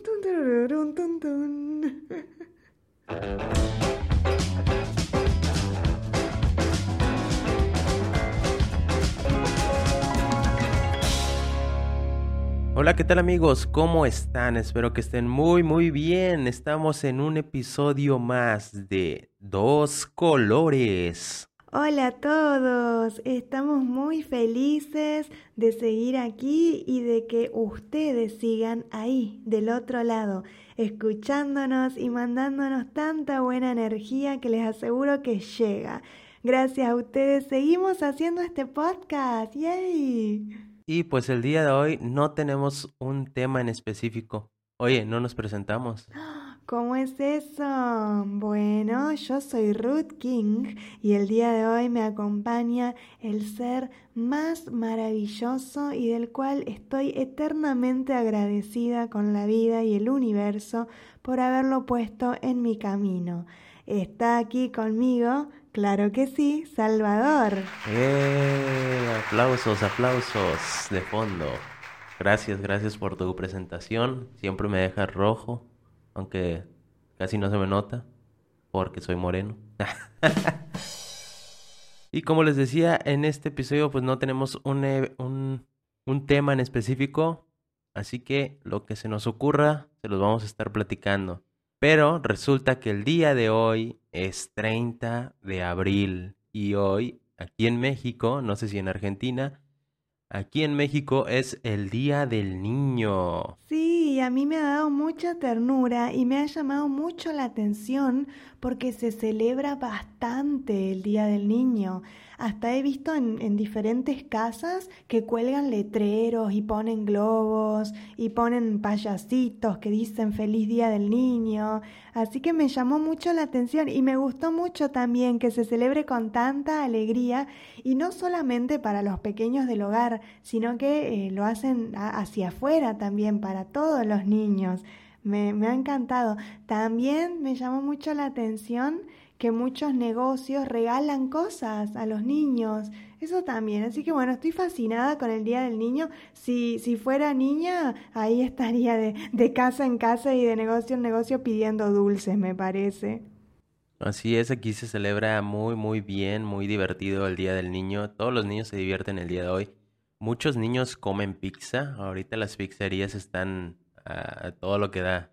Hola, ¿qué tal amigos? ¿Cómo están? Espero que estén muy, muy bien. Estamos en un episodio más de Dos Colores. Hola a todos, estamos muy felices de seguir aquí y de que ustedes sigan ahí, del otro lado, escuchándonos y mandándonos tanta buena energía que les aseguro que llega. Gracias a ustedes seguimos haciendo este podcast. ¡Yay! Y pues el día de hoy no tenemos un tema en específico. Oye, no nos presentamos. ¿Cómo es eso? Bueno, yo soy Ruth King y el día de hoy me acompaña el ser más maravilloso y del cual estoy eternamente agradecida con la vida y el universo por haberlo puesto en mi camino. Aunque casi no se me nota porque soy moreno. y como les decía, en este episodio pues no tenemos un, e, un, un, tema en específico, así que lo que se nos ocurra se los vamos a estar platicando. Pero resulta que el día de hoy es 30 de abril y hoy aquí en México, no sé si en Argentina, aquí en México es el Día del Niño. Sí, a mí me ha dado mucha ternura y me ha llamado mucho la atención porque se celebra bastante el Día del Niño. Hasta he visto en, diferentes casas que cuelgan letreros y ponen globos y ponen payasitos que dicen feliz día del niño. Así que me llamó mucho la atención y me gustó mucho también que se celebre con tanta alegría y no solamente para los pequeños del hogar, sino que eh, lo hacen hacia afuera también para todos los niños. Me, me ha encantado. También me llamó mucho la atención que muchos negocios regalan cosas a los niños. Eso también. Así que bueno, estoy fascinada con el Día del Niño. Si, si fuera niña, ahí estaría de, de casa en casa y de negocio en negocio pidiendo dulces, me parece. Así es, aquí se celebra muy, muy bien, muy divertido el Día del Niño. Todos los niños se divierten el día de hoy. Muchos niños comen pizza. Ahorita las pizzerías están a todo lo que da.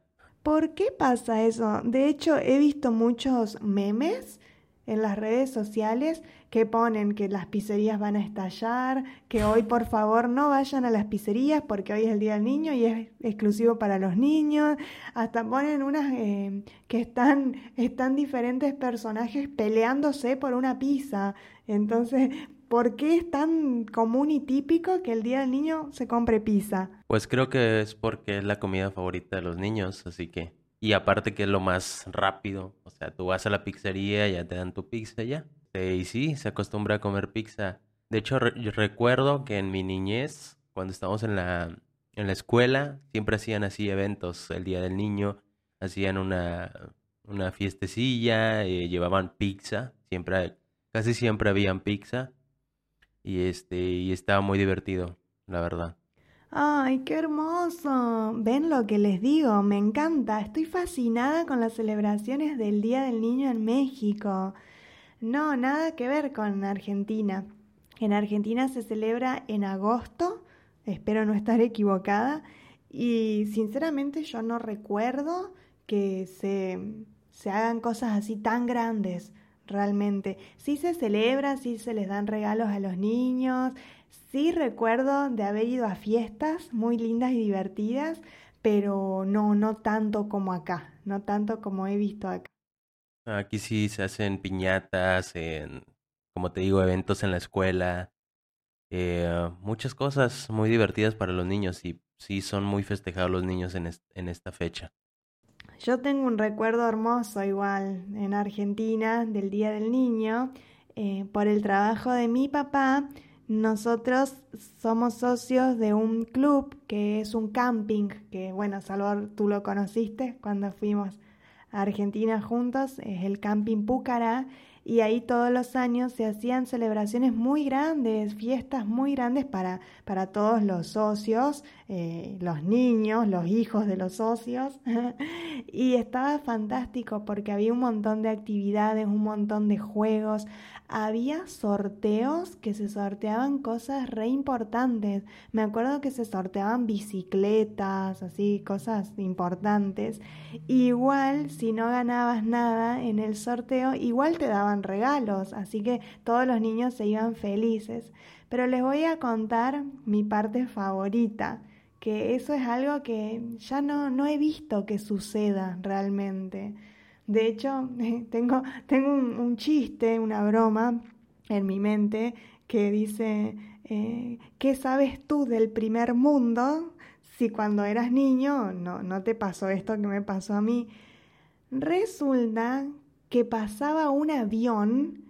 ¿Por qué pasa eso? De hecho, he visto muchos memes en las redes sociales que ponen que las pizzerías van a estallar, que hoy por favor no vayan a las pizzerías porque hoy es el Día del Niño y es exclusivo para los niños. Hasta ponen unas eh, que están, están diferentes personajes peleándose por una pizza. Entonces, ¿Por qué es tan común y típico que el Día del Niño se compre pizza? Pues creo que es porque es la comida favorita de los niños, así que... Y aparte que es lo más rápido, o sea, tú vas a la pizzería, y ya te dan tu pizza ya. Y sí, se acostumbra a comer pizza. De hecho, recuerdo que en mi niñez, cuando estábamos en la, en la escuela, siempre hacían así eventos, el Día del Niño, hacían una, una fiestecilla, eh, llevaban pizza, siempre, casi siempre habían pizza y este y estaba muy divertido, la verdad. Ay, qué hermoso. Ven lo que les digo, me encanta. Estoy fascinada con las celebraciones del Día del Niño en México. No, nada que ver con Argentina. En Argentina se celebra en agosto, espero no estar equivocada, y sinceramente yo no recuerdo que se, se hagan cosas así tan grandes realmente. Sí se celebra, sí se les dan regalos a los niños, sí recuerdo de haber ido a fiestas muy lindas y divertidas, pero no, no tanto como acá, no tanto como he visto acá. Aquí sí se hacen piñatas, en, como te digo, eventos en la escuela, eh, muchas cosas muy divertidas para los niños y sí son muy festejados los niños en, en esta fecha. Yo tengo un recuerdo hermoso igual en Argentina del Día del Niño. Eh, por el trabajo de mi papá, nosotros somos socios de un club que es un camping, que bueno, Salvador, tú lo conociste cuando fuimos a Argentina juntos, es el Camping Púcara. Y ahí todos los años se hacían celebraciones muy grandes, fiestas muy grandes para, para todos los socios, eh, los niños, los hijos de los socios. y estaba fantástico porque había un montón de actividades, un montón de juegos, había sorteos que se sorteaban cosas re importantes. Me acuerdo que se sorteaban bicicletas, así, cosas importantes. Igual, si no ganabas nada en el sorteo, igual te daban regalos, así que todos los niños se iban felices. Pero les voy a contar mi parte favorita, que eso es algo que ya no, no he visto que suceda realmente. De hecho, tengo, tengo un, chiste, una broma en mi mente que dice, eh, ¿qué sabes tú del primer mundo si cuando eras niño no, no te pasó esto que me pasó a mí? Resulta que pasaba un avión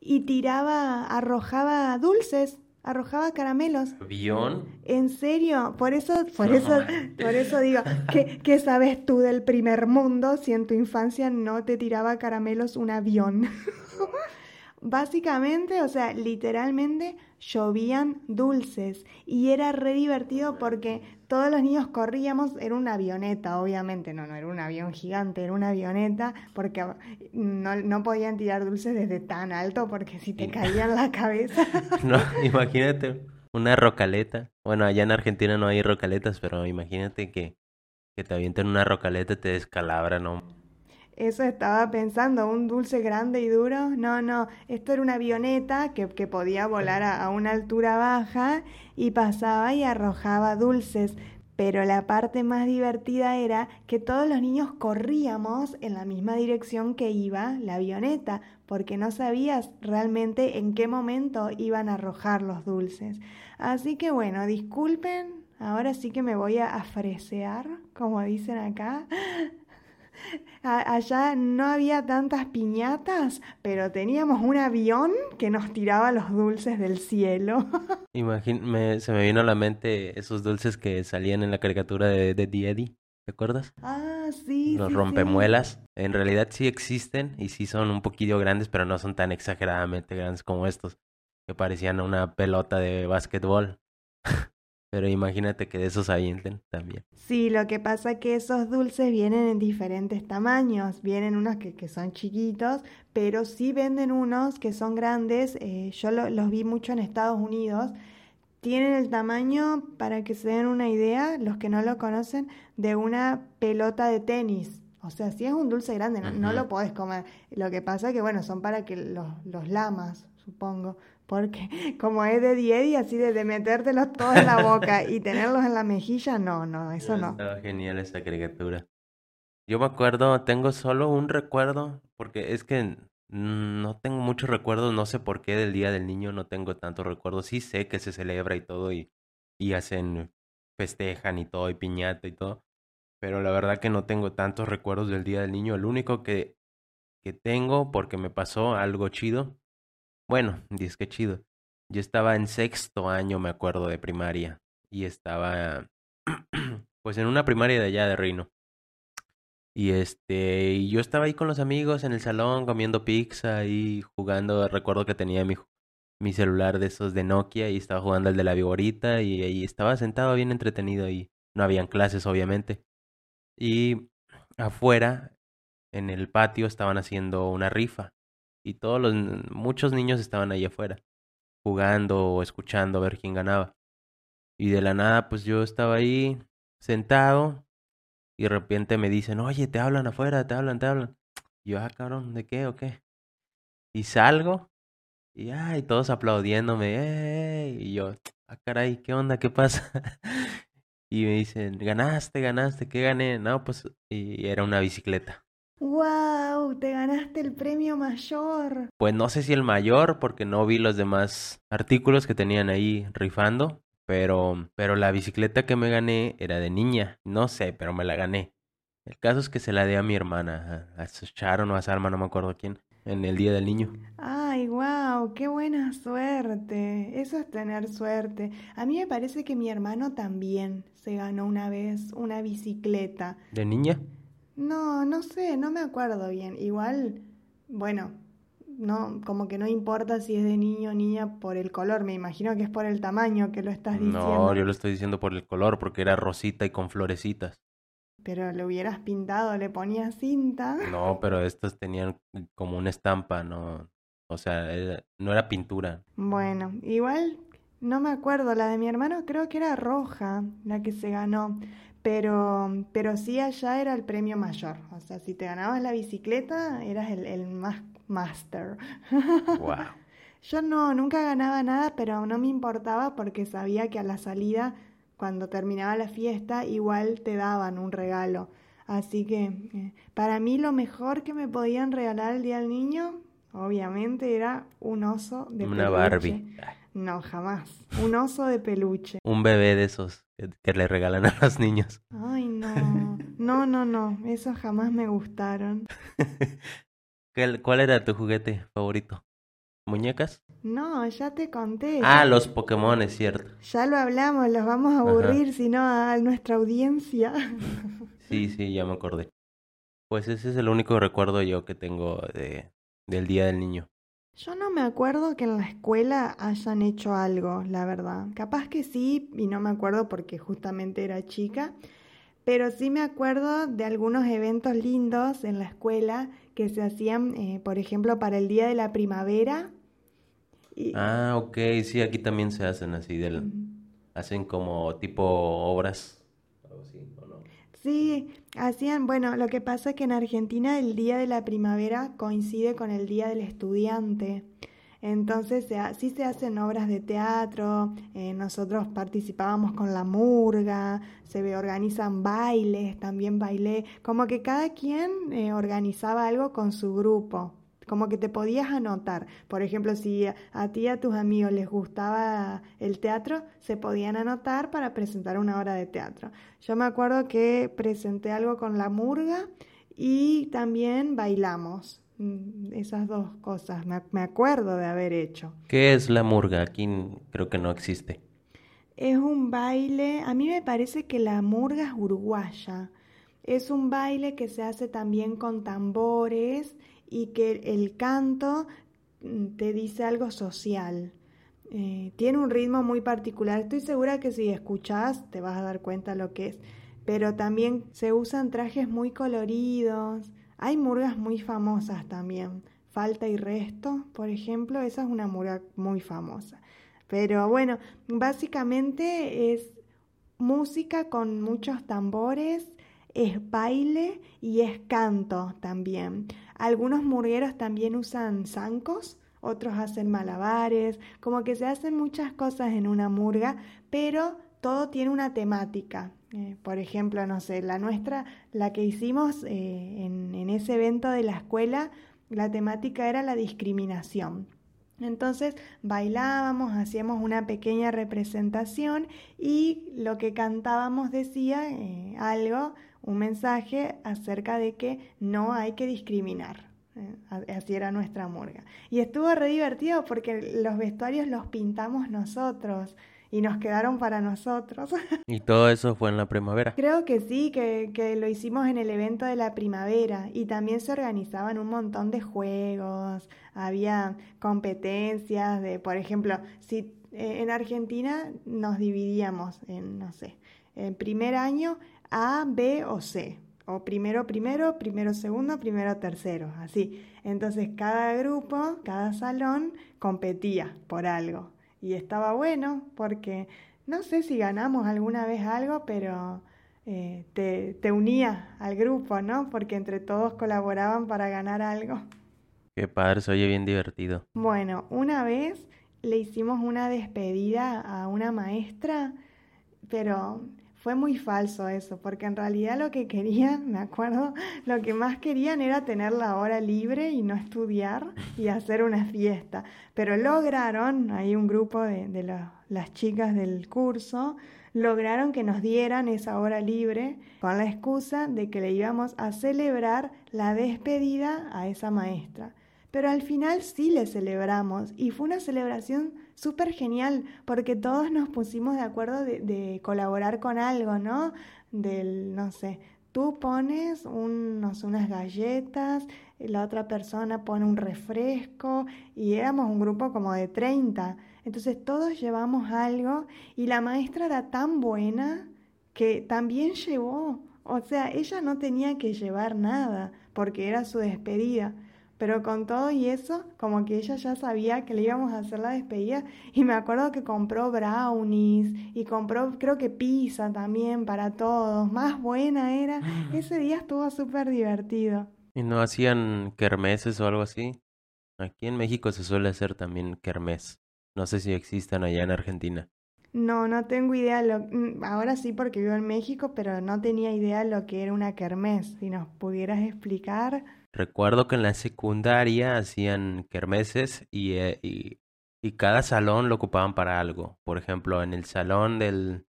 y tiraba, arrojaba dulces arrojaba caramelos. ¿Avión? ¿En serio? Por eso, por eso, por eso digo, ¿qué, ¿qué, sabes tú del primer mundo si en tu infancia no te tiraba caramelos un avión? Básicamente, o sea, literalmente llovían dulces y era re divertido porque todos los niños corríamos, era una avioneta, obviamente, no, no era un avión gigante, era una avioneta porque no, no podían tirar dulces desde tan alto porque si te caían la cabeza. no, imagínate una rocaleta. Bueno, allá en Argentina no hay rocaletas, pero imagínate que, que te avienten una rocaleta y te descalabra, ¿no? Eso estaba pensando, un dulce grande y duro. No, no, esto era una avioneta que, que podía volar a, una altura baja y pasaba y arrojaba dulces. Pero la parte más divertida era que todos los niños corríamos en la misma dirección que iba la avioneta, porque no sabías realmente en qué momento iban a arrojar los dulces. Así que bueno, disculpen, ahora sí que me voy a afresear, como dicen acá allá no había tantas piñatas, pero teníamos un avión que nos tiraba los dulces del cielo. se me vino a la mente esos dulces que salían en la caricatura de, de Eddie. ¿Te acuerdas? Ah, sí. Los rompemuelas. En realidad sí existen y sí son un poquillo grandes, pero no son tan exageradamente grandes como estos, que parecían una pelota de básquetbol. Pero imagínate que de esos avienten también. Sí, lo que pasa es que esos dulces vienen en diferentes tamaños. Vienen unos que, que son chiquitos, pero sí venden unos que son grandes. Eh, yo los vi mucho en Estados Unidos. Tienen el tamaño, para que se den una idea, los que no lo conocen, de una pelota de tenis. O sea, si es un dulce grande, no, lo podés comer. Lo que pasa es que, bueno, son para que los, los lamas, supongo, porque como es de Diedi, así de, metértelos todos en la boca y tenerlos en la mejilla, no, no, eso no. Estaba genial esta caricatura. Yo me acuerdo, tengo solo un recuerdo, porque es que no tengo muchos recuerdos, no sé por qué del Día del Niño no tengo tantos recuerdos. Sí sé que se celebra y todo y, y hacen, festejan y todo y piñata y todo, pero la verdad que no tengo tantos recuerdos del Día del Niño. El único que, que tengo, porque me pasó algo chido, bueno, dice que chido. Yo estaba en sexto año, me acuerdo, de primaria. Y estaba, pues, en una primaria de allá de Reino. Y este, y yo estaba ahí con los amigos en el salón comiendo pizza y jugando. Recuerdo que tenía mi, mi celular de esos de Nokia y estaba jugando el de la viborita y ahí estaba sentado bien entretenido y no habían clases, obviamente. Y afuera, en el patio, estaban haciendo una rifa y todos los muchos niños estaban ahí afuera jugando o escuchando a ver quién ganaba. Y de la nada pues yo estaba ahí sentado y de repente me dicen, "Oye, te hablan afuera, te hablan, te hablan." Y yo, "Ah, cabrón, ¿de qué o qué?" Y salgo y ay, todos aplaudiéndome, y yo, "Ah, caray, ¿qué onda? ¿Qué pasa?" y me dicen, "Ganaste, ganaste, ¿qué gané?" No, pues y era una bicicleta. ¡Wow! Te ganaste el premio mayor. Pues no sé si el mayor, porque no vi los demás artículos que tenían ahí rifando. Pero, pero la bicicleta que me gané era de niña. No sé, pero me la gané. El caso es que se la di a mi hermana, a, Sharon o a Salma, no me acuerdo quién, en el Día del Niño. Ay, wow, qué buena suerte. Eso es tener suerte. A mí me parece que mi hermano también se ganó una vez una bicicleta. ¿De niña? No, no sé, no me acuerdo bien. Igual, bueno, no, como que no importa si es de niño o niña por el color, me imagino que es por el tamaño que lo estás diciendo. No, yo lo estoy diciendo por el color, porque era rosita y con florecitas. Pero lo hubieras pintado, le ponías cinta. No, pero estas tenían como una estampa, no, o sea, no era pintura. Bueno, igual no me acuerdo, la de mi hermano creo que era roja, la que se ganó, pero, pero sí allá era el premio mayor. O sea, si te ganabas la bicicleta, eras el, el más master. Wow. Yo no, nunca ganaba nada, pero no me importaba porque sabía que a la salida, cuando terminaba la fiesta, igual te daban un regalo. Así que eh, para mí lo mejor que me podían regalar el Día del Niño, obviamente, era un oso de Una Barbie. No, jamás. Un oso de peluche. Un bebé de esos que, le regalan a los niños. Ay, no. No, no, no. Esos jamás me gustaron. ¿Cuál era tu juguete favorito? ¿Muñecas? No, ya te conté. Ah, los Pokémon, es cierto. Ya lo hablamos, los vamos a aburrir, si no, a nuestra audiencia. Sí, sí, ya me acordé. Pues ese es el único recuerdo yo que tengo de, del Día del Niño. Yo no me acuerdo que en la escuela hayan hecho algo, la verdad. Capaz que sí, y no me acuerdo porque justamente era chica, pero sí me acuerdo de algunos eventos lindos en la escuela que se hacían, eh, por ejemplo, para el Día de la Primavera. Ah, ok, sí, aquí también se hacen así, del, hacen como tipo obras. Sí, hacían, bueno, lo que pasa es que en Argentina el Día de la Primavera coincide con el Día del Estudiante. Entonces sí se hacen obras de teatro, eh, nosotros participábamos con la murga, se organizan bailes, también bailé, como que cada quien eh, organizaba algo con su grupo como que te podías anotar. Por ejemplo, si a ti y a tus amigos les gustaba el teatro, se podían anotar para presentar una obra de teatro. Yo me acuerdo que presenté algo con la murga y también bailamos. Mm, esas dos cosas me acuerdo de haber hecho. ¿Qué es la murga? Aquí creo que no existe. Es un baile, a mí me parece que la murga es uruguaya. Es un baile que se hace también con tambores y que el canto mm, te dice algo social. Eh, tiene un ritmo muy particular. Estoy segura que si escuchas te vas a dar cuenta lo que es. Pero también se usan trajes muy coloridos. Hay murgas muy famosas también. Falta y resto, por ejemplo, esa es una murga muy famosa. Pero bueno, básicamente es música con muchos tambores, es baile y es canto también. Algunos murgueros también usan zancos, otros hacen malabares, como que se hacen muchas cosas en una murga, pero todo tiene una temática. Eh, por ejemplo, no sé, la nuestra, la que hicimos eh, en, ese evento de la escuela, la temática era la discriminación. Entonces bailábamos, hacíamos una pequeña representación y lo que cantábamos decía eh, algo un mensaje acerca de que no hay que discriminar. Eh, así era nuestra murga. Y estuvo re divertido porque los vestuarios los pintamos nosotros y nos quedaron para nosotros. ¿Y todo eso fue en la primavera? Creo que sí, que, que, lo hicimos en el evento de la primavera y también se organizaban un montón de juegos, había competencias de, por ejemplo, si eh, en Argentina nos dividíamos en, no sé, en primer año a, B o C. O primero, primero, primero, segundo, primero, tercero, así. Entonces cada grupo, cada salón competía por algo. Y estaba bueno porque no sé si ganamos alguna vez algo, pero eh, te, te unía al grupo, ¿no? Porque entre todos colaboraban para ganar algo. Qué padre, se oye bien divertido. Bueno, una vez le hicimos una despedida a una maestra, pero fue muy falso eso, porque en realidad lo que querían, me acuerdo, lo que más querían era tener la hora libre y no estudiar y hacer una fiesta. Pero lograron, ahí un grupo de, las chicas del curso, lograron que nos dieran esa hora libre con la excusa de que le íbamos a celebrar la despedida a esa maestra. Pero al final sí le celebramos y fue una celebración súper genial porque todos nos pusimos de acuerdo de, colaborar con algo, ¿no? Del, no sé, tú pones unos, unas galletas, la otra persona pone un refresco y éramos un grupo como de 30. Entonces todos llevamos algo y la maestra era tan buena que también llevó. O sea, ella no tenía que llevar nada porque era su despedida. Pero con todo y eso, como que ella ya sabía que le íbamos a hacer la despedida. Y me acuerdo que compró brownies y compró, creo que pizza también para todos. Más buena era. Ese día estuvo súper divertido. ¿Y no hacían kermeses o algo así? Aquí en México se suele hacer también kermés. No sé si existan allá en Argentina. No, no tengo idea. Lo, mm, ahora sí porque vivo en México, pero no tenía idea lo que era una kermés. Si nos pudieras explicar. Recuerdo que en la secundaria hacían kermeses y, eh, y, y, cada salón lo ocupaban para algo. Por ejemplo, en el salón del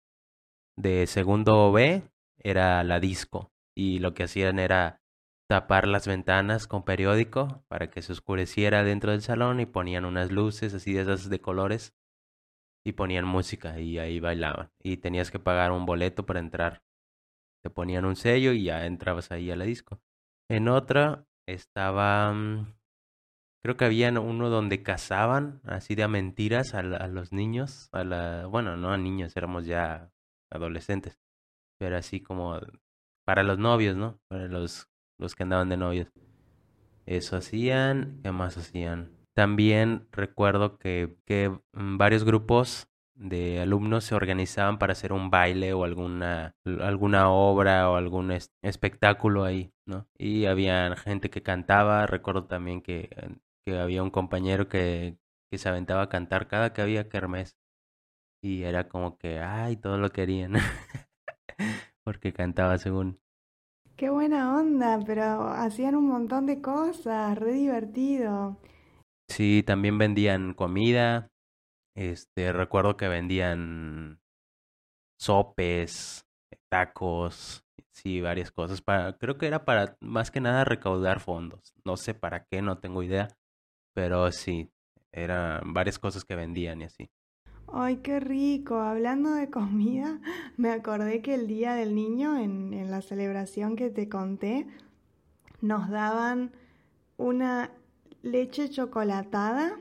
de segundo B era la disco y lo que hacían era tapar las ventanas con periódico para que se oscureciera dentro del salón y ponían unas luces así de esas de colores y ponían música y ahí bailaban y tenías que pagar un boleto para entrar. Te ponían un sello y ya entrabas ahí a la disco. En otra estaba mm, creo que había uno donde cazaban así de a mentiras a, a los niños, a la bueno, no a niños, éramos ya adolescentes, pero así como para los novios, ¿no? Para los los que andaban de novios. Eso hacían, ¿qué más hacían? También recuerdo que, que mm, varios grupos de alumnos se organizaban para hacer un baile o alguna, alguna obra o algún espectáculo ahí, ¿no? Y había gente que cantaba, recuerdo también que, que había un compañero que, que se aventaba a cantar cada que había kermés. Y era como que, ay, todo lo querían. Porque cantaba según. Qué buena onda, pero hacían un montón de cosas, re divertido. Sí, también vendían comida. Este, recuerdo que vendían sopes, tacos, sí, varias cosas para creo que era para más que nada recaudar fondos. No sé para qué, no tengo idea, pero sí, eran varias cosas que vendían y así. Ay, qué rico. Hablando de comida, me acordé que el Día del Niño, en, en la celebración que te conté, nos daban una leche chocolatada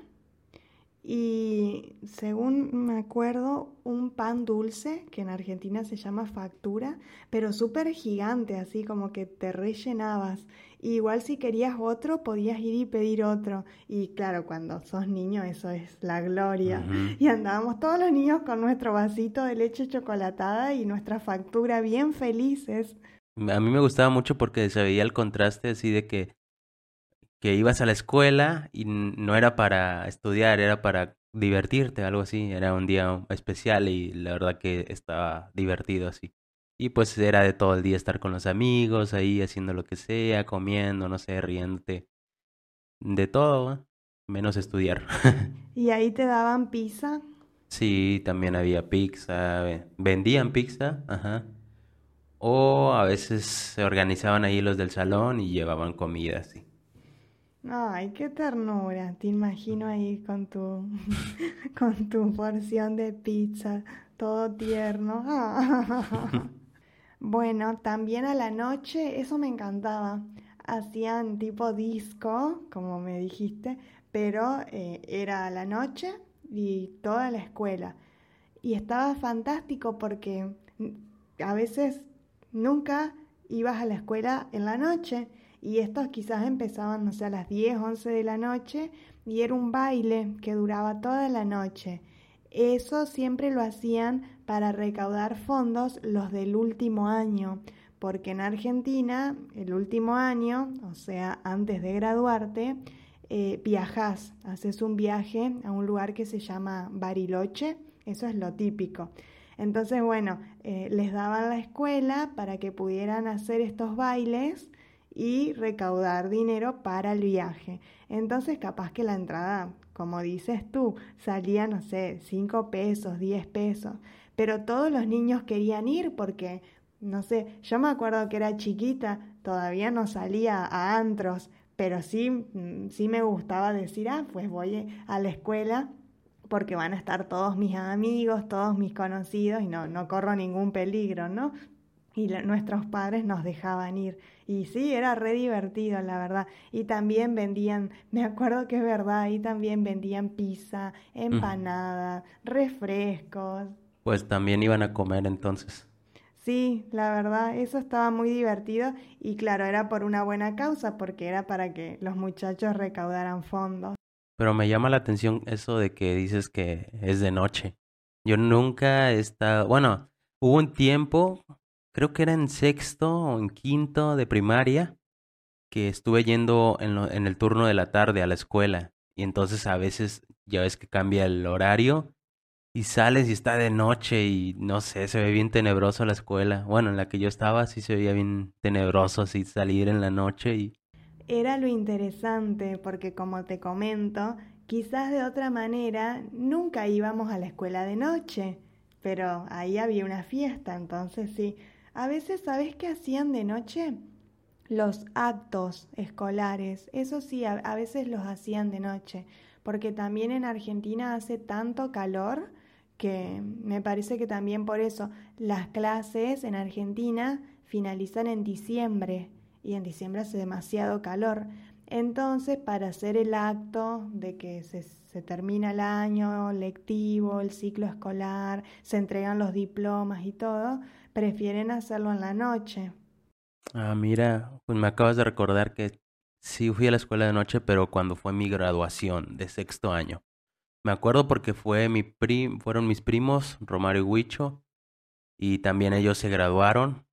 y según me acuerdo, un pan dulce, que en Argentina se llama factura, pero súper gigante, así como que te rellenabas. igual si querías otro, podías ir y pedir otro. Y claro, cuando sos niño eso es la gloria. Y andábamos todos los niños con nuestro vasito de leche chocolatada y nuestra factura bien felices. A mí me gustaba mucho porque se veía el contraste así de que que ibas a la escuela y no era para estudiar, era para divertirte, algo así. Era un día especial y la verdad que estaba divertido así. Y pues era de todo el día estar con los amigos, ahí haciendo lo que sea, comiendo, no sé, riéndote. De todo, menos estudiar. ¿Y ahí te daban pizza? Sí, también había pizza, vendían pizza, ajá. O a veces se organizaban ahí los del salón y llevaban comida, sí. Ay, qué ternura. Te imagino ahí con tu, con tu porción de pizza, todo tierno. bueno, también a la noche, eso me encantaba. Hacían tipo disco, como me dijiste, pero eh, era a la noche y toda la escuela. Y estaba fantástico porque a veces nunca ibas a la escuela en la noche y estos quizás empezaban, no sé, a las 10, 11 de la noche y era un baile que duraba toda la noche. Eso siempre lo hacían para recaudar fondos los del último año, porque en Argentina el último año, o sea, antes de graduarte, eh, viajas, haces un viaje a un lugar que se llama Bariloche, eso es lo típico. Entonces, bueno, eh, les daban la escuela para que pudieran hacer estos bailes y recaudar dinero para el viaje. Entonces capaz que la entrada, como dices tú, salía, no sé, 5 pesos, 10 pesos, pero todos los niños querían ir porque, no sé, yo me acuerdo que era chiquita, todavía no salía a antros, pero sí, mm, sí me gustaba decir, ah, pues voy a la escuela porque van a estar todos mis amigos, todos mis conocidos y no, no corro ningún peligro, ¿no? Y nuestros padres nos dejaban ir. Y sí, era re divertido, la verdad. Y también vendían, me acuerdo que es verdad, ahí también vendían pizza, empanada, refrescos. Pues también iban a comer entonces. Sí, la verdad, eso estaba muy divertido y claro, era por una buena causa, porque era para que los muchachos recaudaran fondos. Pero me llama la atención eso de que dices que es de noche. Yo nunca he estado, bueno, hubo un tiempo creo que era en sexto o en quinto de primaria, que estuve yendo en, en, el turno de la tarde a la escuela. Y entonces a veces ya ves que cambia el horario y sales y está de noche y no sé, se ve bien tenebroso la escuela. Bueno, en la que yo estaba sí se veía bien tenebroso así salir en la noche y... Era lo interesante porque como te comento, quizás de otra manera nunca íbamos a la escuela de noche, pero ahí había una fiesta, entonces sí, a veces, ¿sabes qué hacían de noche? Los actos escolares, eso sí, a, veces los hacían de noche, porque también en Argentina hace tanto calor que me parece que también por eso las clases en Argentina finalizan en diciembre y en diciembre hace demasiado calor. Entonces, para hacer el acto de que se, termina el año lectivo, el ciclo escolar, se entregan los diplomas y todo, prefieren hacerlo en la noche. Ah, mira, pues me acabas de recordar que sí fui a la escuela de noche, pero cuando fue mi graduación de sexto año. Me acuerdo porque fue mi fueron mis primos, Romario y Huicho, y también ellos se graduaron.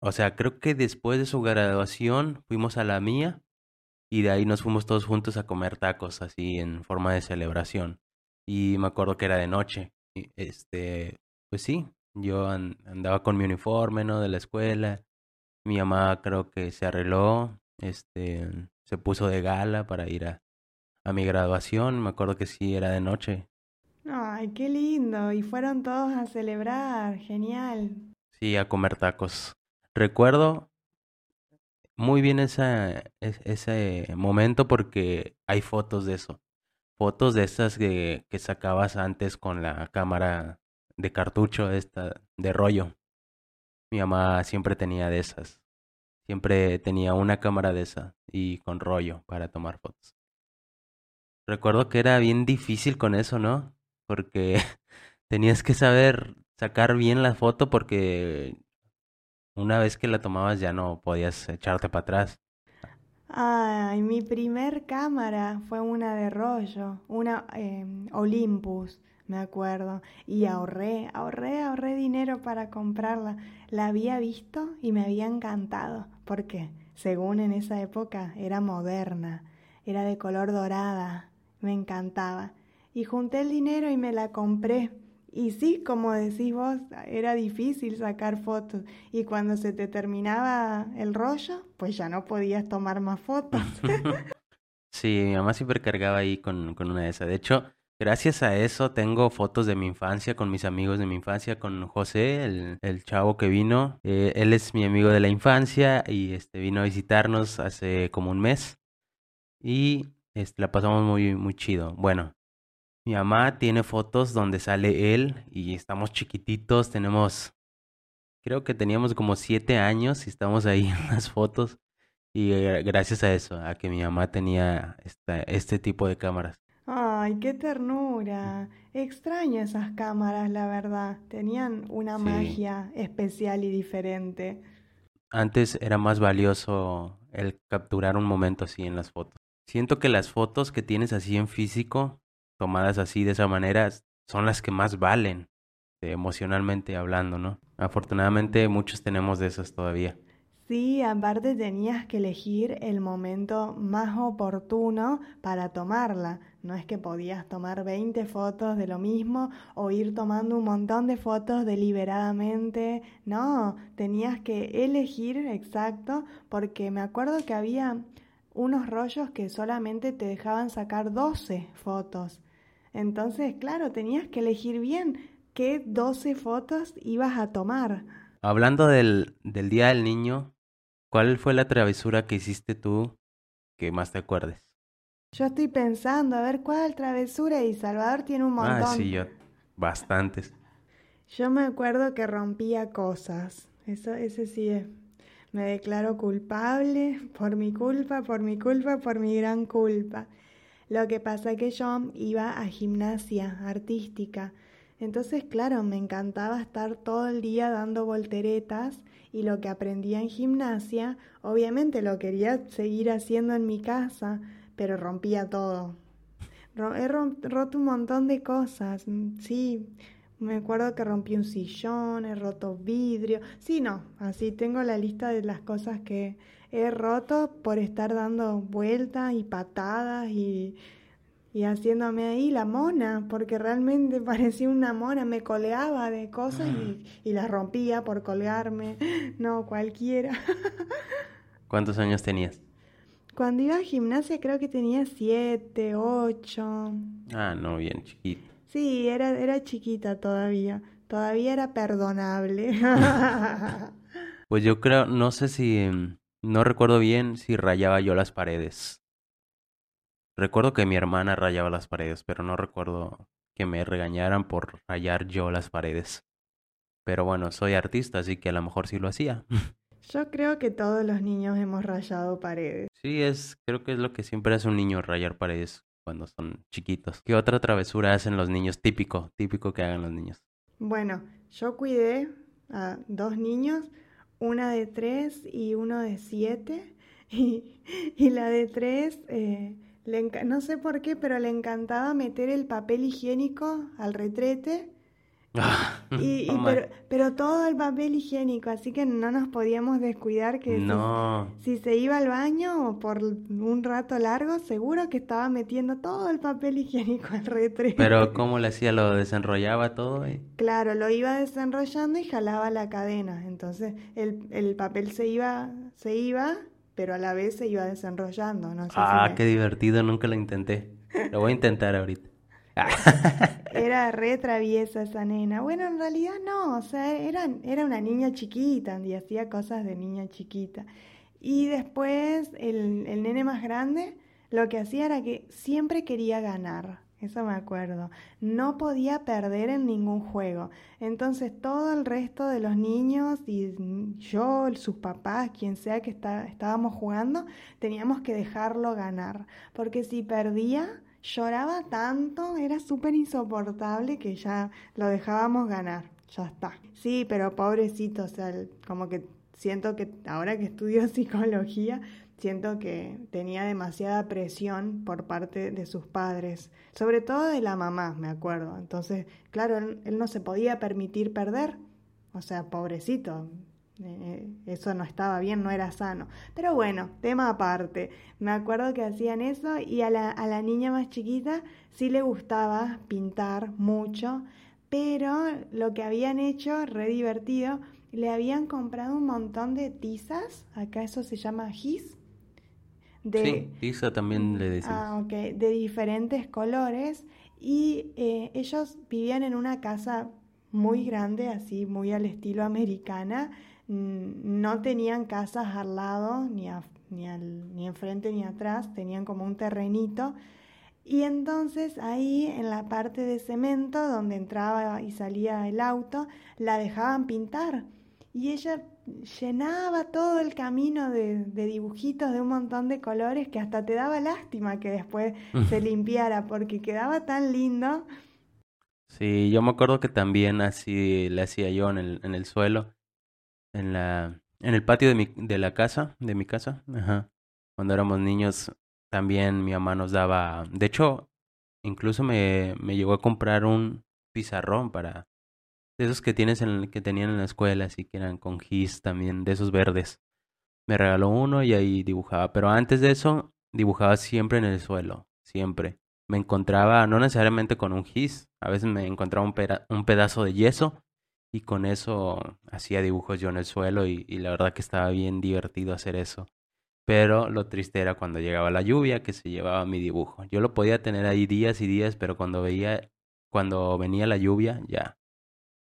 O sea, creo que después de su graduación fuimos a la mía y de ahí nos fuimos todos juntos a comer tacos así en forma de celebración. Y me acuerdo que era de noche. Y este, pues sí, yo andaba con mi uniforme, ¿no? De la escuela. Mi mamá creo que se arregló, este, se puso de gala para ir a, a mi graduación. Me acuerdo que sí, era de noche. Ay, qué lindo. Y fueron todos a celebrar. Genial. Sí, a comer tacos. Recuerdo muy bien ese momento porque hay fotos de eso. Fotos de esas que, que sacabas antes con la cámara de cartucho, esta, de rollo. Mi mamá siempre tenía de esas. Siempre tenía una cámara de esa y con rollo para tomar fotos. Recuerdo que era bien difícil con eso, ¿no? Porque tenías que saber sacar bien la foto porque una vez que la tomabas ya no podías echarte para atrás. Ay, mi primer cámara fue una de rollo, una eh, Olympus me acuerdo. Y ahorré, ahorré, ahorré dinero para comprarla. La había visto y me había encantado, porque, según en esa época, era moderna, era de color dorada, me encantaba. Y junté el dinero y me la compré. Y sí, como decís vos, era difícil sacar fotos. Y cuando se te terminaba el rollo, pues ya no podías tomar más fotos. sí, mi mamá siempre cargaba ahí con, con una de esas. De hecho, Gracias a eso tengo fotos de mi infancia con mis amigos de mi infancia, con José, el, el chavo que vino. Eh, él es mi amigo de la infancia y este vino a visitarnos hace como un mes. Y este, la pasamos muy, muy chido. Bueno, mi mamá tiene fotos donde sale él y estamos chiquititos, tenemos, creo que teníamos como siete años y estamos ahí en las fotos. Y eh, gracias a eso, a que mi mamá tenía esta, este tipo de cámaras. Ay, qué ternura. Extraño esas cámaras, la verdad. Tenían una magia especial y diferente. Antes era más valioso el capturar un momento así en las fotos. Siento que las fotos que tienes así en físico, tomadas así de esa manera, son las que más valen, emocionalmente hablando, ¿no? Afortunadamente muchos tenemos de esas todavía. Sí, aparte tenías que elegir el momento más oportuno para tomarla. No es que podías tomar 20 fotos de lo mismo o ir tomando un montón de fotos deliberadamente. No, tenías que elegir exacto porque me acuerdo que había unos rollos que solamente te dejaban sacar 12 fotos. Entonces, claro, tenías que elegir bien qué 12 fotos ibas a tomar. Hablando del, del Día del Niño, ¿Cuál fue la travesura que hiciste tú que más te acuerdes? Yo estoy pensando, a ver cuál travesura y Salvador tiene un montón. Ah, sí, yo, bastantes. Yo me acuerdo que rompía cosas. eso, ese sí es. Me declaro culpable por mi culpa, por mi culpa, por mi gran culpa. Lo que pasa es que yo iba a gimnasia artística. Entonces, claro, me encantaba estar todo el día dando volteretas y lo que aprendía en gimnasia, obviamente lo quería seguir haciendo en mi casa, pero rompía todo. He roto un montón de cosas, sí, me acuerdo que rompí un sillón, he roto vidrio. Sí, no, así tengo la lista de las cosas que he roto por estar dando vueltas y patadas y, y haciéndome ahí la mona, porque realmente parecía una mona, me colgaba de cosas y, y las rompía por colgarme. No, cualquiera. ¿Cuántos años tenías? Cuando iba a gimnasia creo que tenía siete, ocho. Ah, no, bien chiquito. Sí, era, era chiquita todavía. Todavía era perdonable. pues yo creo, no sé si, no recuerdo bien si rayaba yo las paredes. Recuerdo que mi hermana rayaba las paredes, pero no recuerdo que me regañaran por rayar yo las paredes. Pero bueno, soy artista, así que a lo mejor sí lo hacía. Yo creo que todos los niños hemos rayado paredes. Sí, es, creo que es lo que siempre hace un niño, rayar paredes cuando son chiquitos. ¿Qué otra travesura hacen los niños? Típico, típico que hagan los niños. Bueno, yo cuidé a dos niños, una de tres y uno de siete. Y, la de tres, eh, no sé por qué, pero le encantaba meter el papel higiénico al retrete Ah, y, pero, todo el papel higiénico, así que no nos podíamos descuidar que si, se iba al baño por un rato largo, seguro que estaba metiendo todo el papel higiénico al retrete. Pero ¿cómo le hacía? ¿Lo desenrollaba todo? Claro, lo iba desenrollando y jalaba la cadena. Entonces el, el papel se iba, se iba, pero a la vez se iba desenrollando. No ah, qué divertido, nunca lo intenté. Lo voy a intentar ahorita. era re traviesa esa nena. Bueno, en realidad no, o sea, era, era una niña chiquita y hacía cosas de niña chiquita. Y después el, el nene más grande lo que hacía era que siempre quería ganar. Eso me acuerdo. No podía perder en ningún juego. Entonces todo el resto de los niños y yo, sus papás, quien sea que está, estábamos jugando, teníamos que dejarlo ganar. Porque si perdía, lloraba tanto, era súper insoportable que ya lo dejábamos ganar, ya está. Sí, pero pobrecito, o sea, como que siento que ahora que estudio psicología, siento que tenía demasiada presión por parte de sus padres, sobre todo de la mamá, me acuerdo. Entonces, claro, él, no se podía permitir perder, o sea, pobrecito, eh, eso no estaba bien, no era sano. Pero bueno, tema aparte. Me acuerdo que hacían eso y a la, a la niña más chiquita sí le gustaba pintar mucho, pero lo que habían hecho, re divertido, le habían comprado un montón de tizas, acá eso se llama gis. De, sí, tiza también le decimos. Ah, ok, de diferentes colores y eh, ellos vivían en una casa muy grande, así muy al estilo americana, no tenían casas al lado, ni, ni, al, ni enfrente ni atrás, tenían como un terrenito. Y entonces ahí en la parte de cemento donde entraba y salía el auto, la dejaban pintar. Y ella llenaba todo el camino de, de, dibujitos de un montón de colores que hasta te daba lástima que después se limpiara porque quedaba tan lindo. Sí, yo me acuerdo que también así le hacía yo en el, en el suelo en la en el patio de mi de la casa, de mi casa, ajá. Cuando éramos niños también mi mamá nos daba, de hecho, incluso me me llegó a comprar un pizarrón para de esos que tienes en que tenían en la escuela, así que eran con gis también, de esos verdes. Me regaló uno y ahí dibujaba, pero antes de eso dibujaba siempre en el suelo, siempre. Me encontraba no necesariamente con un gis, a veces me encontraba un, un pedazo de yeso y con eso hacía dibujos yo en el suelo y, la verdad que estaba bien divertido hacer eso. Pero lo triste era cuando llegaba la lluvia que se llevaba mi dibujo. Yo lo podía tener ahí días y días, pero cuando veía, cuando venía la lluvia, ya.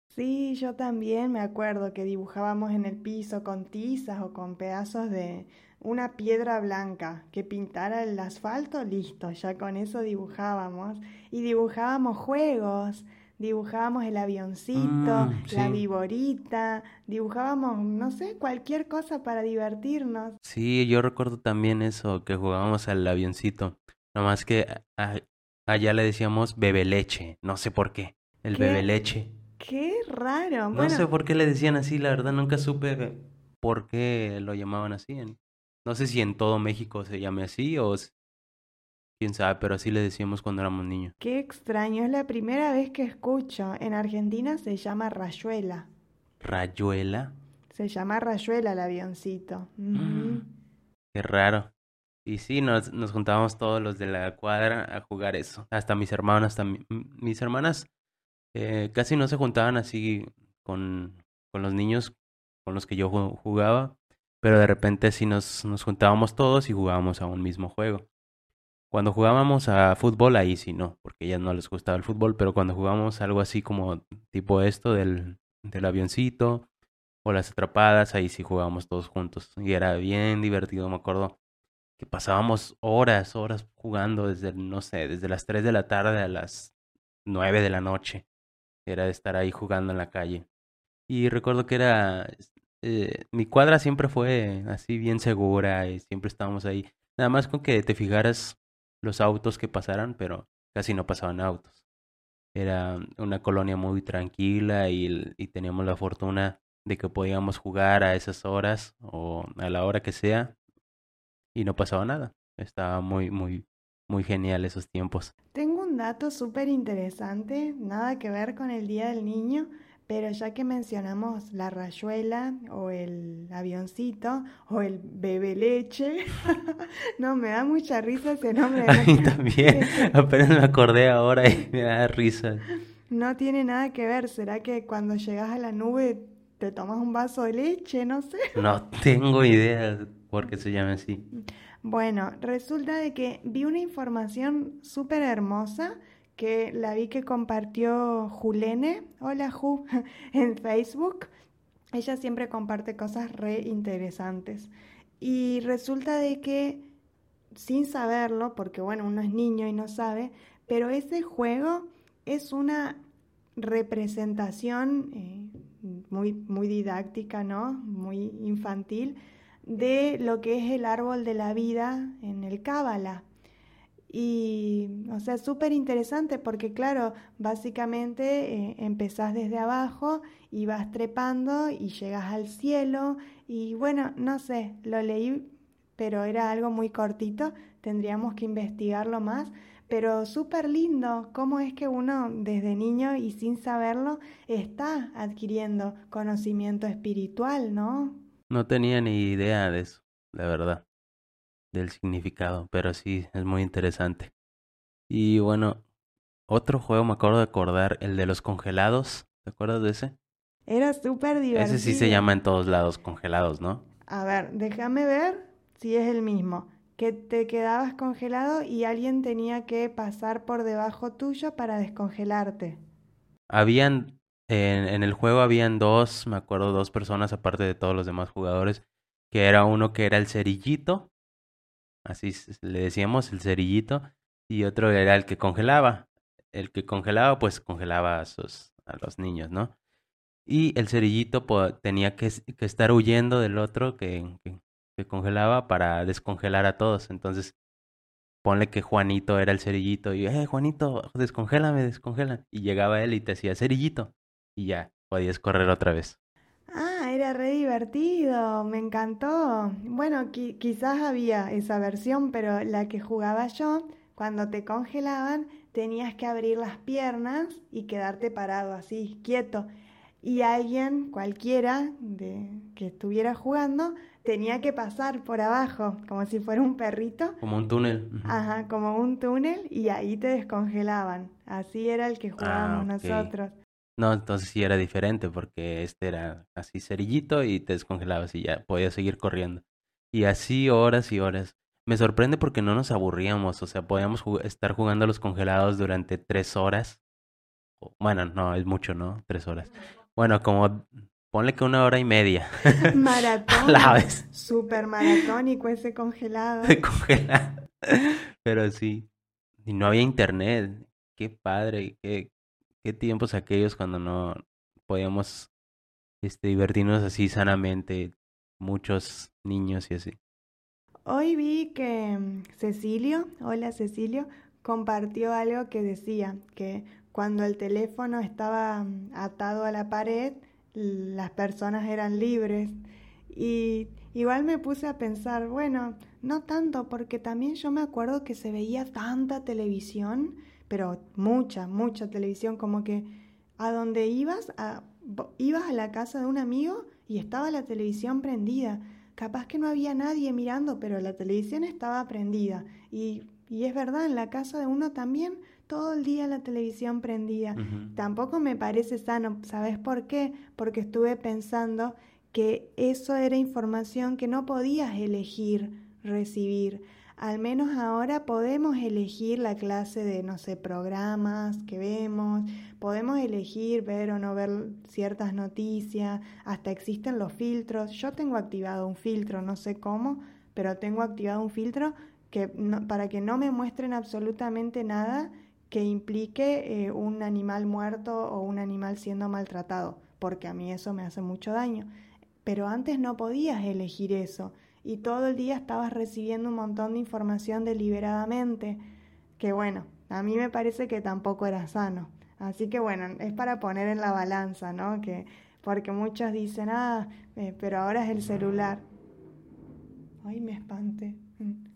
Sí, yo también me acuerdo que dibujábamos en el piso con tizas o con pedazos de una piedra blanca que pintara el asfalto, listo, ya con eso dibujábamos. Y dibujábamos juegos dibujábamos el avioncito, Mm, la sí. viborita, dibujábamos, no sé, cualquier cosa para divertirnos. Sí, yo recuerdo también eso, que jugábamos al avioncito. Nomás que a- allá le decíamos bebe leche, no sé por qué. El ¿Qué? bebe leche. Qué raro. No Bueno, sé por qué le decían así, la verdad nunca supe por qué lo llamaban así. No sé si en todo México se llame así o quién sabe, pero así le decíamos cuando éramos niños. qué extraño. Es la primera vez que escucho. En Argentina se llama rayuela. Rayuela, Se llama rayuela el avioncito. Qué raro. Y sí, nos, nos juntábamos todos los de la cuadra a jugar eso. Hasta mis hermanas también. Mis hermanas eh, casi no se juntaban así con, con los niños con los que yo ju- jugaba, pero de repente sí nos, nos juntábamos todos y jugábamos a un mismo juego. Cuando jugábamos a fútbol, ahí sí no, porque a ellas no les gustaba el fútbol, pero cuando jugábamos algo así como tipo esto del, del avioncito o las atrapadas, ahí sí jugábamos todos juntos. Y era bien divertido, me acuerdo que pasábamos horas, horas jugando desde, no sé, desde las 3 de la tarde a las 9 de la noche. Era de estar ahí jugando en la calle. Y recuerdo que era, eh, mi cuadra siempre fue así bien segura y siempre estábamos ahí. Nada más con que te fijaras los autos que pasaran, pero casi no pasaban autos. Era una colonia muy tranquila y, y teníamos la fortuna de que podíamos jugar a esas horas o a la hora que sea y no pasaba nada. Estaba muy, muy, muy genial esos tiempos. Tengo un dato súper interesante, nada que ver con el Día del Niño, pero ya que mencionamos la rayuela o el avioncito o el bebe leche, no, me da mucha risa ese nombre. A mí también, apenas me acordé ahora y me da risa. No tiene nada que ver, ¿será que cuando llegas a la nube te tomas un vaso de leche? No sé. No tengo idea por qué se llama así. Bueno, resulta de que vi una información súper hermosa que la vi que compartió Julene, hola Ju, en Facebook. Ella siempre comparte cosas re interesantes. Y resulta de que, sin saberlo, porque bueno, uno es niño y no sabe, pero ese juego es una representación eh, muy, muy didáctica, ¿no? Muy infantil de lo que es el árbol de la vida en el Cábala. Y, o sea, súper interesante porque, claro, básicamente eh, empezás desde abajo y vas trepando y llegas al cielo. Y bueno, no sé, lo leí, pero era algo muy cortito, tendríamos que investigarlo más. Pero súper lindo, cómo es que uno desde niño y sin saberlo está adquiriendo conocimiento espiritual, ¿no? No tenía ni idea de eso, la verdad, del significado, pero sí, es muy interesante. Y bueno, otro juego me acuerdo de acordar, el de los congelados. ¿Te acuerdas de ese? Era súper divertido. Ese sí se llama en todos lados congelados, ¿no? A ver, déjame ver si es el mismo. Que te quedabas congelado y alguien tenía que pasar por debajo tuyo para descongelarte. Habían, en, en el juego habían dos, me acuerdo, dos personas aparte de todos los demás jugadores, que era uno que era el cerillito, así le decíamos, el cerillito, y otro era el que congelaba. El que congelaba, pues congelaba a sus, a los niños, ¿no? Y el cerillito tenía que, que estar huyendo del otro que, que, congelaba para descongelar a todos. Entonces, ponle que Juanito era el cerillito y, eh, Juanito, descongélame, descongela. Y llegaba él y te hacía cerillito y ya, podías correr otra vez. Era re divertido, me encantó. Bueno, qui- quizás había esa versión, pero la que jugaba yo, cuando te congelaban, tenías que abrir las piernas y quedarte parado así, quieto. Y alguien, cualquiera de, que estuviera jugando, tenía que pasar por abajo, como si fuera un perrito. Como un túnel. Ajá, como un túnel y ahí te descongelaban. Así era el que jugábamos Ah, nosotros. No, entonces sí era diferente porque este era así cerillito y te descongelabas y ya podías seguir corriendo. Y así horas y horas. Me sorprende porque no nos aburríamos, o sea, podíamos jug- estar jugando a los congelados durante tres horas. Bueno, no, es mucho, ¿no? Tres horas. Bueno, como ponle que una hora y media Maratón. la vez Súper maratónico ese congelado. de congelar. Pero sí. Y no había internet. Qué padre, qué, qué tiempos aquellos cuando no podíamos este, divertirnos así sanamente, muchos niños y así. Hoy vi que mm, Cecilio, hola Cecilio, compartió algo que decía que cuando el teléfono estaba mm, atado a la pared, las personas eran libres. Y igual me puse a pensar, bueno, no tanto, porque también yo me acuerdo que se veía tanta televisión, pero mucha, mucha televisión, como que a donde ibas, a, ibas a la casa de un amigo y estaba la televisión prendida. Capaz que no había nadie mirando, pero la televisión estaba prendida. Y, y es verdad, en la casa de uno también todo el día la televisión prendida. Tampoco me parece sano. ¿Sabes por qué? Porque estuve pensando que eso era información que no podías elegir recibir. Al menos ahora podemos elegir la clase de, no sé, programas que vemos, podemos elegir ver o no ver ciertas noticias, hasta existen los filtros. Yo tengo activado un filtro, no sé cómo, pero tengo activado un filtro que para que no me muestren absolutamente nada que implique eh, un animal muerto o un animal siendo maltratado, porque a mí eso me hace mucho daño. Pero antes no podías elegir eso y todo el día estabas recibiendo un montón de información deliberadamente, que bueno, a mí me parece que tampoco era sano. Así que bueno, es para poner en la balanza, ¿no? Que, porque muchos dicen, ah, eh, pero ahora es el celular. Ay, me espante. Mm.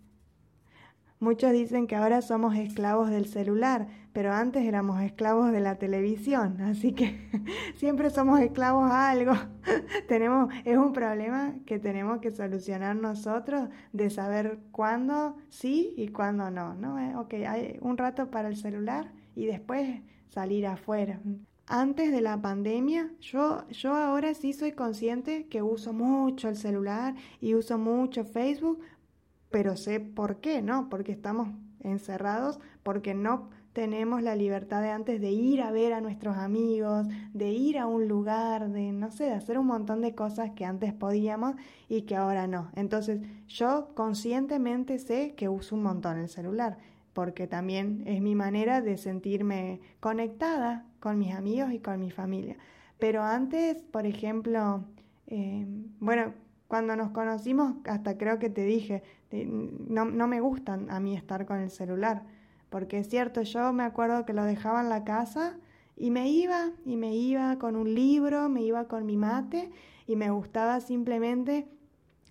Muchos dicen que ahora somos esclavos del celular, pero antes éramos esclavos de la televisión, así que siempre somos esclavos a algo. tenemos, es un problema que tenemos que solucionar nosotros de saber cuándo sí y cuándo no, ¿no? Eh, ok, hay un rato para el celular y después salir afuera. Antes de la pandemia, yo, yo ahora sí soy consciente que uso mucho el celular y uso mucho Facebook pero sé por qué, ¿no? Porque estamos encerrados, porque no tenemos la libertad de antes de ir a ver a nuestros amigos, de ir a un lugar, de, no sé, de hacer un montón de cosas que antes podíamos y que ahora no. Entonces yo conscientemente sé que uso un montón el celular, porque también es mi manera de sentirme conectada con mis amigos y con mi familia. Pero antes, por ejemplo, eh, bueno, cuando nos conocimos, hasta creo que te dije, no, no me gusta a mí estar con el celular, porque es cierto, yo me acuerdo que lo dejaba en la casa y me iba, y me iba con un libro, me iba con mi mate, y me gustaba simplemente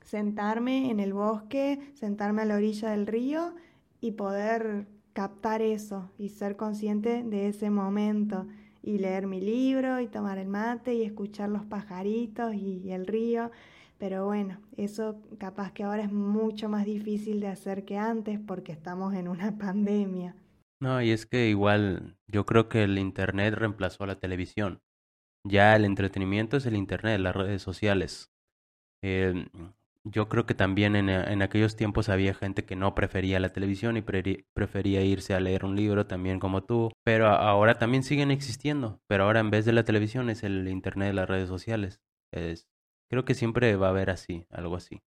sentarme en el bosque, sentarme a la orilla del río y poder captar eso y ser consciente de ese momento y leer mi libro y tomar el mate y escuchar los pajaritos y el río. Pero bueno, eso capaz que ahora es mucho más difícil de hacer que antes porque estamos en una pandemia. No, y es que igual yo creo que el Internet reemplazó a la televisión. Ya el entretenimiento es el Internet, las redes sociales. Eh, yo creo que también en, en, aquellos tiempos había gente que no prefería la televisión y prefería irse a leer un libro también como tú, pero ahora también siguen existiendo, pero ahora en vez de la televisión es el internet, las redes sociales. Es, Creo que siempre va a haber así, algo así.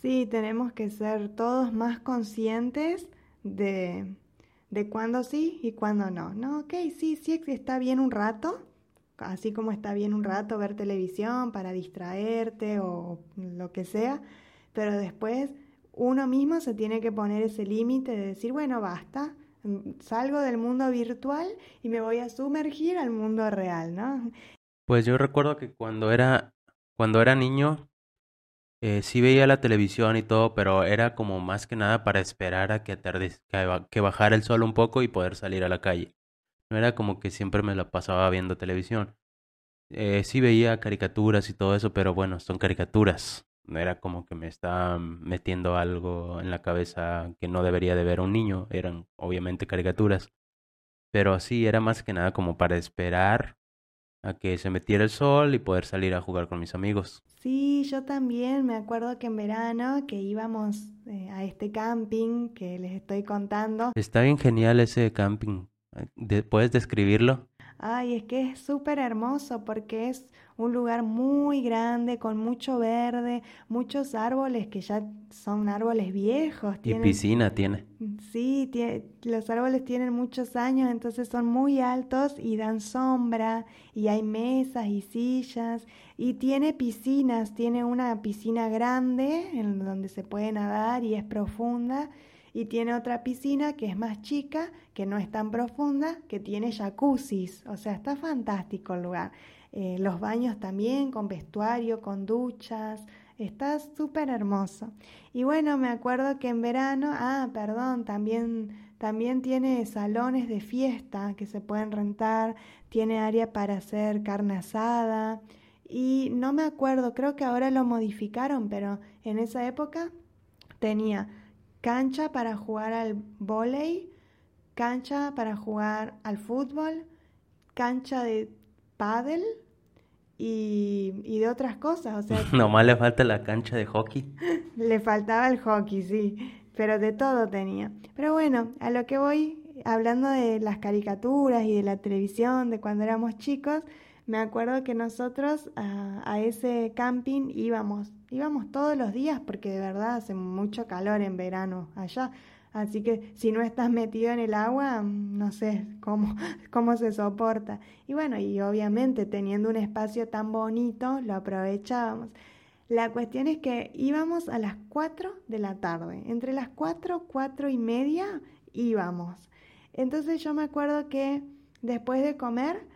Sí, tenemos que ser todos más conscientes de, de cuándo sí y cuándo no. No, ok, sí, sí está bien un rato, así como está bien un rato ver televisión para distraerte o lo que sea, pero después uno mismo se tiene que poner ese límite de decir, bueno, basta, salgo del mundo virtual y me voy a sumergir al mundo real, ¿no? Pues yo recuerdo que cuando era cuando era niño, eh, sí veía la televisión y todo, pero era como más que nada para esperar a que, bajara el sol un poco y poder salir a la calle. No era como que siempre me la pasaba viendo televisión. Eh, sí veía caricaturas y todo eso, pero bueno, son caricaturas. No era como que me estaba metiendo algo en la cabeza que no debería de ver un niño. Eran obviamente caricaturas. Pero sí, era más que nada como para esperar a que se metiera el sol y poder salir a jugar con mis amigos. Sí, yo también me acuerdo que en verano que íbamos eh, a este camping que les estoy contando. Está bien genial ese camping. ¿Puedes describirlo? Ay, es que es súper hermoso porque es un lugar muy grande, con mucho verde, muchos árboles que ya son árboles viejos. Y piscina tiene. Sí, los árboles tienen muchos años, entonces son muy altos y dan sombra, y hay mesas y sillas, y tiene piscinas, tiene una piscina grande en donde se puede nadar y es profunda y tiene otra piscina que es más chica, que no es tan profunda, que tiene jacuzzis, o sea, está fantástico el lugar. Eh, los baños también con vestuario, con duchas, está súper hermoso. Y bueno, me acuerdo que en verano, ah, perdón, también, también tiene salones de fiesta que se pueden rentar, tiene área para hacer carne asada. Y no me acuerdo, creo que ahora lo modificaron, pero en esa época tenía cancha para jugar al volei, cancha para jugar al fútbol, cancha de pádel y, y, de otras cosas. O sea, Nomás le falta la cancha de hockey. le faltaba el hockey, sí, pero de todo tenía. Pero bueno, a lo que voy, hablando de las caricaturas y de la televisión, de cuando éramos chicos, me acuerdo que nosotros a, ese camping íbamos, íbamos todos los días porque de verdad hace mucho calor en verano allá. Así que si no estás metido en el agua, no sé cómo, cómo se soporta. Y bueno, y obviamente teniendo un espacio tan bonito, lo aprovechábamos. La cuestión es que íbamos a las 4 de la tarde. Entre las 4, 4 y media íbamos. Entonces yo me acuerdo que después de comer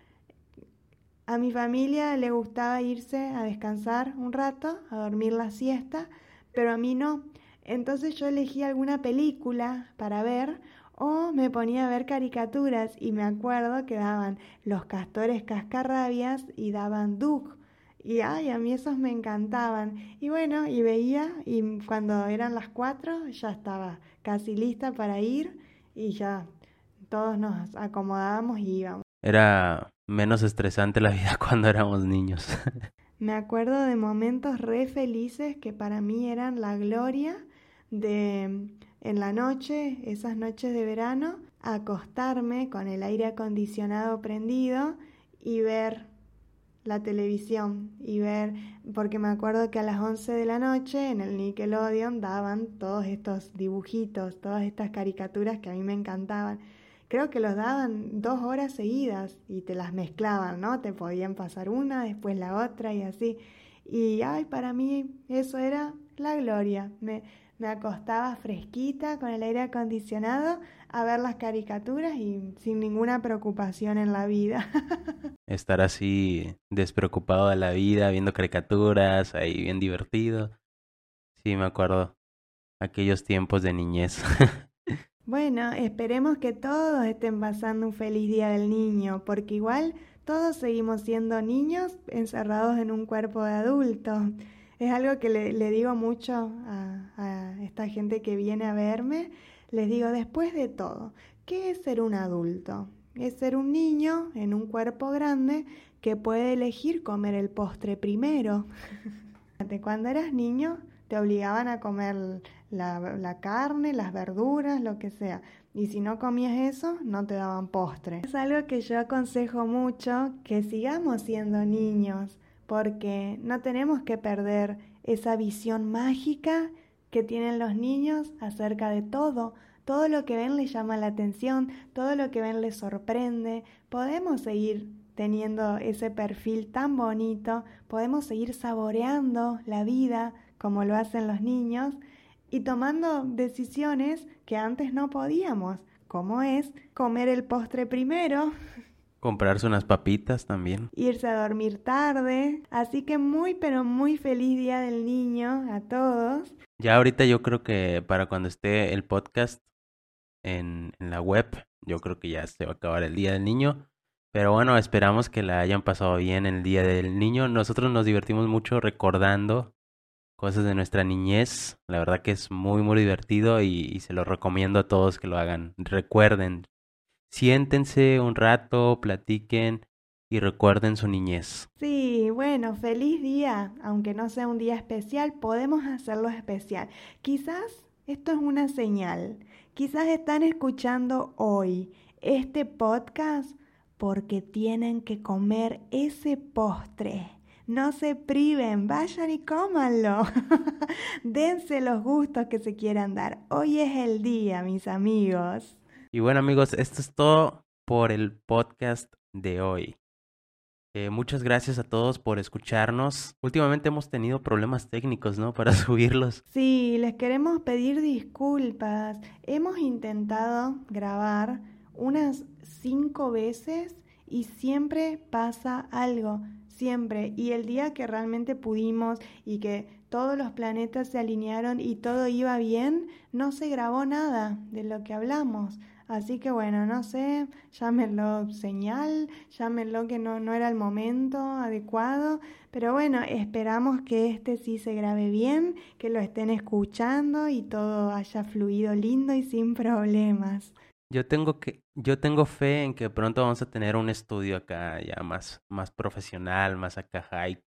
a mi familia le gustaba irse a descansar un rato, a dormir la siesta, pero a mí no. Entonces yo elegí alguna película para ver o me ponía a ver caricaturas y me acuerdo que daban Los Castores Cascarrabias y daban Duke. Y ay, a mí esos me encantaban. Y bueno, y veía y cuando eran las cuatro ya estaba casi lista para ir y ya todos nos acomodábamos y íbamos. Era menos estresante la vida cuando éramos niños. Me acuerdo de momentos re felices que para mí eran la gloria de en la noche, esas noches de verano, acostarme con el aire acondicionado prendido y ver la televisión y ver, porque me acuerdo que a las 11 de la noche en el Nickelodeon daban todos estos dibujitos, todas estas caricaturas que a mí me encantaban creo que los daban dos horas seguidas y te las mezclaban, ¿no? Te podían pasar una, después la otra y así. Y ay, para mí eso era la gloria. Me, me acostaba fresquita con el aire acondicionado a ver las caricaturas y sin ninguna preocupación en la vida. Estar así despreocupado de la vida, viendo caricaturas, ahí bien divertido. Sí, me acuerdo. Aquellos tiempos de niñez. Bueno, esperemos que todos estén pasando un feliz día del niño, porque igual todos seguimos siendo niños encerrados en un cuerpo de adulto. Es algo que le, digo mucho a, a esta gente que viene a verme. Les digo, después de todo, ¿qué es ser un adulto? Es ser un niño en un cuerpo grande que puede elegir comer el postre primero. Cuando eras niño, te obligaban a comer la, carne, las verduras, lo que sea. Y si no comías eso, no te daban postre. Es algo que yo aconsejo mucho, que sigamos siendo niños, porque no tenemos que perder esa visión mágica que tienen los niños acerca de todo. Todo lo que ven les llama la atención, todo lo que ven les sorprende. Podemos seguir teniendo ese perfil tan bonito, podemos seguir saboreando la vida, como lo hacen los niños, y tomando decisiones que antes no podíamos, como es comer el postre primero. Comprarse unas papitas también. Irse a dormir tarde. Así que muy, pero muy feliz Día del Niño a todos. Ya ahorita yo creo que para cuando esté el podcast en, en la web, yo creo que ya se va a acabar el Día del Niño. Pero bueno, esperamos que la hayan pasado bien el Día del Niño. Nosotros nos divertimos mucho recordando cosas de nuestra niñez. La verdad que es muy, muy divertido y, se lo recomiendo a todos que lo hagan. Recuerden, siéntense un rato, platiquen y recuerden su niñez. Sí, bueno, feliz día. Aunque no sea un día especial, podemos hacerlo especial. Quizás esto es una señal. Quizás están escuchando hoy este podcast porque tienen que comer ese postre No se priven, vayan y cómanlo. Dense los gustos que se quieran dar. Hoy es el día, mis amigos. Y bueno amigos, esto es todo por el podcast de hoy. Eh, muchas gracias a todos por escucharnos. Últimamente hemos tenido problemas técnicos, ¿no? Para subirlos. Sí, les queremos pedir disculpas. Hemos intentado grabar unas cinco veces y siempre pasa algo, siempre. Y el día que realmente pudimos y que todos los planetas se alinearon y todo iba bien, no se grabó nada de lo que hablamos. Así que bueno, no sé, llámenlo señal, llámenlo que no, no era el momento adecuado, pero bueno, esperamos que este sí se grabe bien, que lo estén escuchando y todo haya fluido lindo y sin problemas. Yo tengo que, yo tengo fe en que pronto vamos a tener un estudio acá ya más, más profesional, más acá high.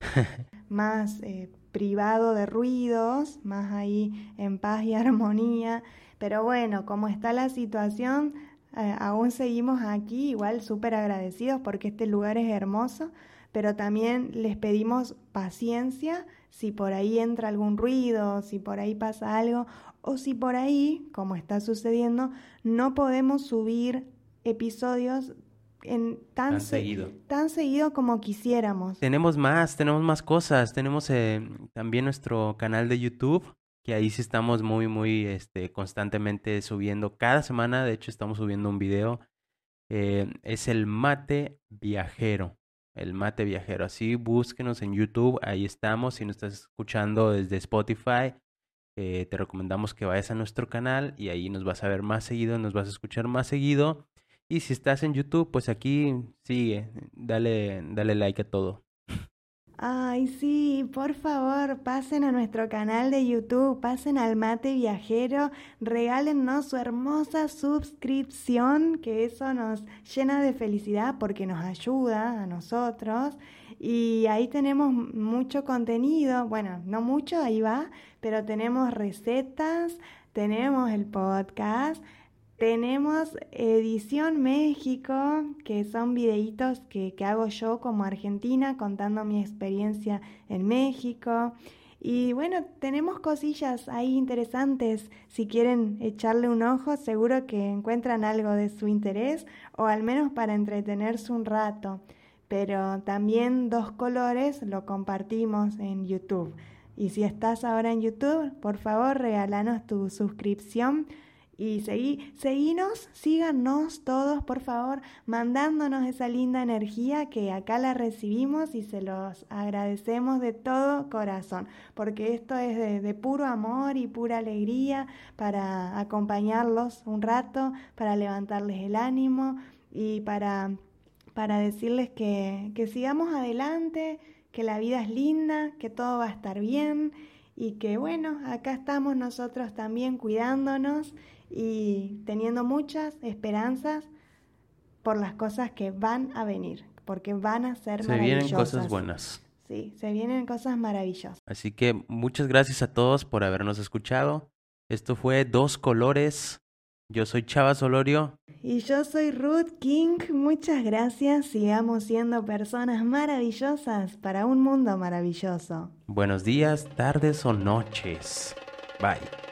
más eh, privado de ruidos, más ahí en paz y armonía. Pero bueno, como está la situación, eh, aún seguimos aquí, igual súper agradecidos porque este lugar es hermoso, pero también les pedimos paciencia si por ahí entra algún ruido, si por ahí pasa algo, o si por ahí, como está sucediendo, no podemos subir episodios en tan, seguido. tan seguido como quisiéramos. Tenemos más, tenemos más cosas. Tenemos eh, también nuestro canal de YouTube que ahí sí estamos muy, muy este, constantemente subiendo. Cada semana, de hecho, estamos subiendo un video. Eh, es el mate viajero. El mate viajero. Así búsquenos en YouTube. Ahí estamos. Si nos estás escuchando desde Spotify, eh, te recomendamos que vayas a nuestro canal y ahí nos vas a ver más seguido, nos vas a escuchar más seguido. Y si estás en YouTube, pues aquí sigue. Dale, dale like a todo. Ay, sí, por favor, pasen a nuestro canal de YouTube, pasen al Mate Viajero, regálennos su hermosa suscripción, que eso nos llena de felicidad porque nos ayuda a nosotros. Y ahí tenemos mucho contenido, bueno, no mucho, ahí va, pero tenemos recetas, tenemos el podcast, tenemos Edición México, que son videitos que, que, hago yo como argentina contando mi experiencia en México. Y bueno, tenemos cosillas ahí interesantes. Si quieren echarle un ojo, seguro que encuentran algo de su interés o al menos para entretenerse un rato. Pero también dos colores lo compartimos en YouTube. Y si estás ahora en YouTube, por favor regalanos tu suscripción y seguí, seguinos, síganos todos, por favor, mandándonos esa linda energía que acá la recibimos y se los agradecemos de todo corazón, porque esto es de, de puro amor y pura alegría para acompañarlos un rato, para levantarles el ánimo y para, para decirles que, que sigamos adelante, que la vida es linda, que todo va a estar bien y que bueno, acá estamos nosotros también cuidándonos y teniendo muchas esperanzas por las cosas que van a venir, porque van a ser se maravillosas. Se vienen cosas buenas. Sí, se vienen cosas maravillosas. Así que muchas gracias a todos por habernos escuchado. Esto fue Dos Colores. Yo soy Chava Solorio. Y yo soy Ruth King. Muchas gracias. Sigamos siendo personas maravillosas para un mundo maravilloso. Buenos días, tardes o noches. Bye.